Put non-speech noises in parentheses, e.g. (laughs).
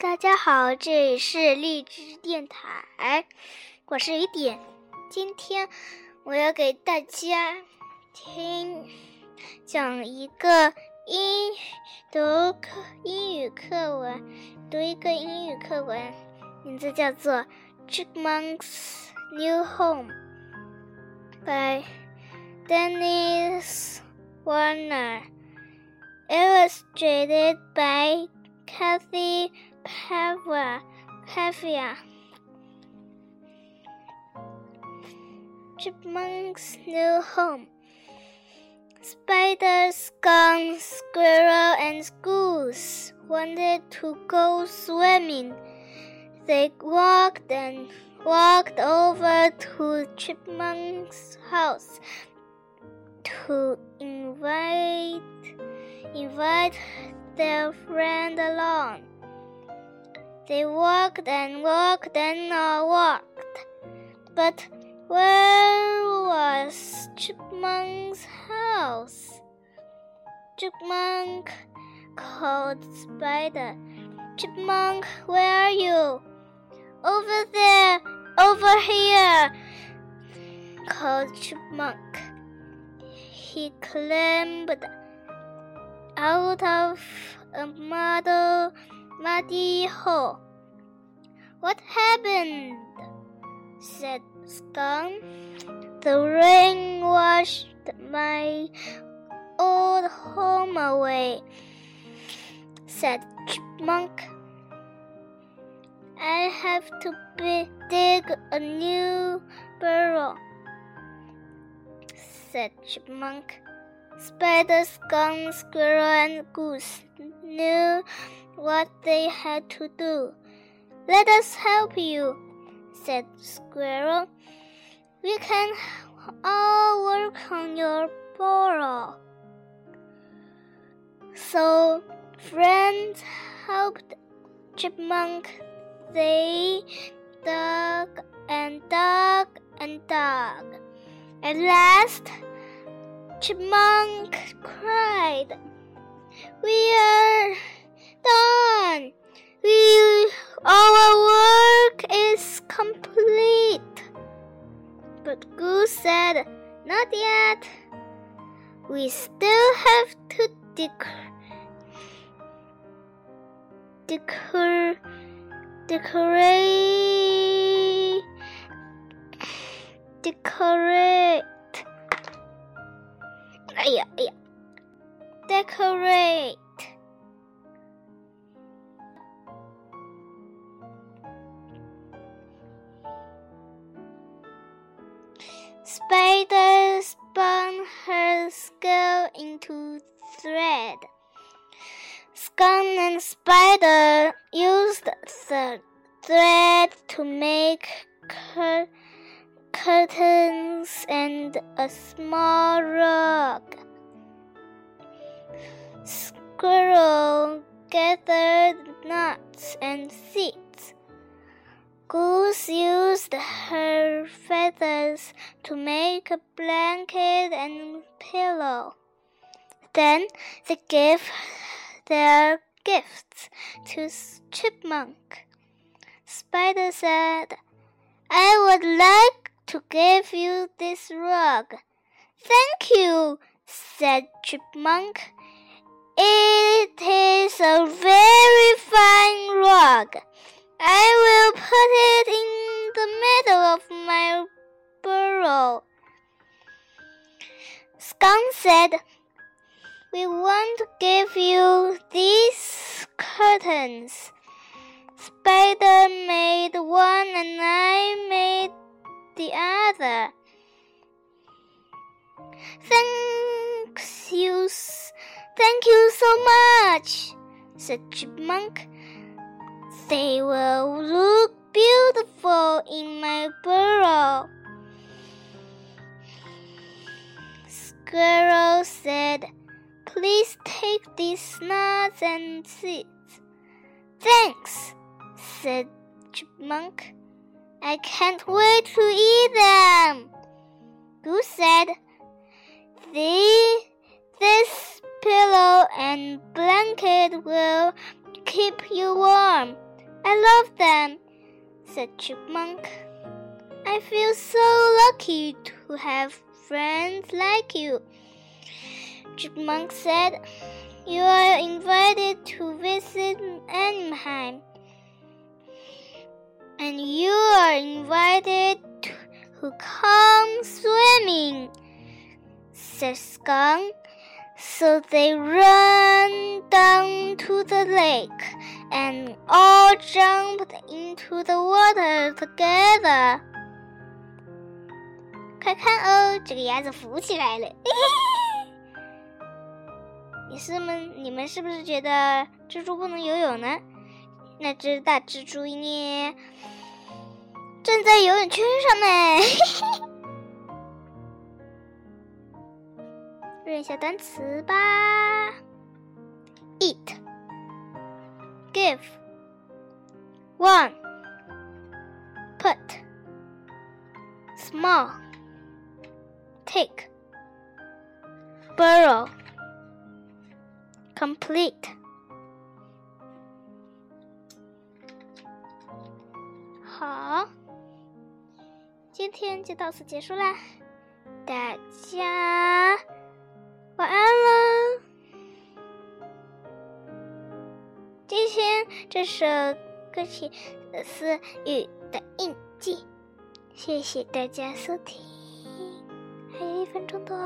大家好，这里是荔枝电台，我是雨点。今天我要给大家听讲一个英读课英语课文，读一个英语课文，名字叫做《Chipmunk's New Home》by Dennis Warner, illustrated by Kathy. Pavia, Pavia. Chipmunk's new home. Spider, skunk, squirrel, and goose wanted to go swimming. They walked and walked over to Chipmunk's house to invite invite their friend along. They walked and walked and walked, but where was Chipmunk's house? Chipmunk called Spider. Chipmunk, where are you? Over there, over here, called Chipmunk. He climbed out of a muddy muddy hole. What happened? said Skunk. The rain washed my old home away, said Chipmunk. I have to be, dig a new burrow, said Chipmunk. Spider, skunk, squirrel, and goose knew what they had to do. Let us help you, said Squirrel. We can all work on your burrow. So, friends helped Chipmunk. They dug and dug and dug. At last, Chipmunk cried, We are done. We, our work is complete. But Goose said, Not yet. We still have to decor, decor, decorate, decorate. 哎呀哎呀，decorate。Spider spun her skill into thread. Skunk and Spider used the thread to make a small rock. Squirrel gathered nuts and seeds. Goose used her feathers to make a blanket and pillow. Then they gave their gifts to Chipmunk. Spider said, I would like to give you this rug. Thank you, said Chipmunk. It is a very fine rug. I will put it in the middle of my burrow. Skunk said, We want to give you these curtains. Spider made one and I made the other. Thanks you, thank you so much, said Chipmunk. They will look beautiful in my burrow. Squirrel said, Please take these nuts and seeds. Thanks, said Chipmunk. I can't wait to eat them. Goose said, the, This pillow and blanket will keep you warm. I love them, said Chipmunk. I feel so lucky to have friends like you. Chipmunk said, You are invited to visit anytime And you are invited to come swimming, said Skunk. So they ran down to the lake and all jumped into the water together. 快看哦，这个鸭子浮起来了！你是们，你们是不是觉得蜘蛛不能游泳呢？ (laughs) 那只大蜘蛛呢，正在游泳圈上呢。认一下单词吧。Eat, give, one, put, small, take, burrow, complete。好，今天就到此结束啦，大家。晚安了。今天这首歌曲是《雨的印记》，谢谢大家收听，还有一分钟多。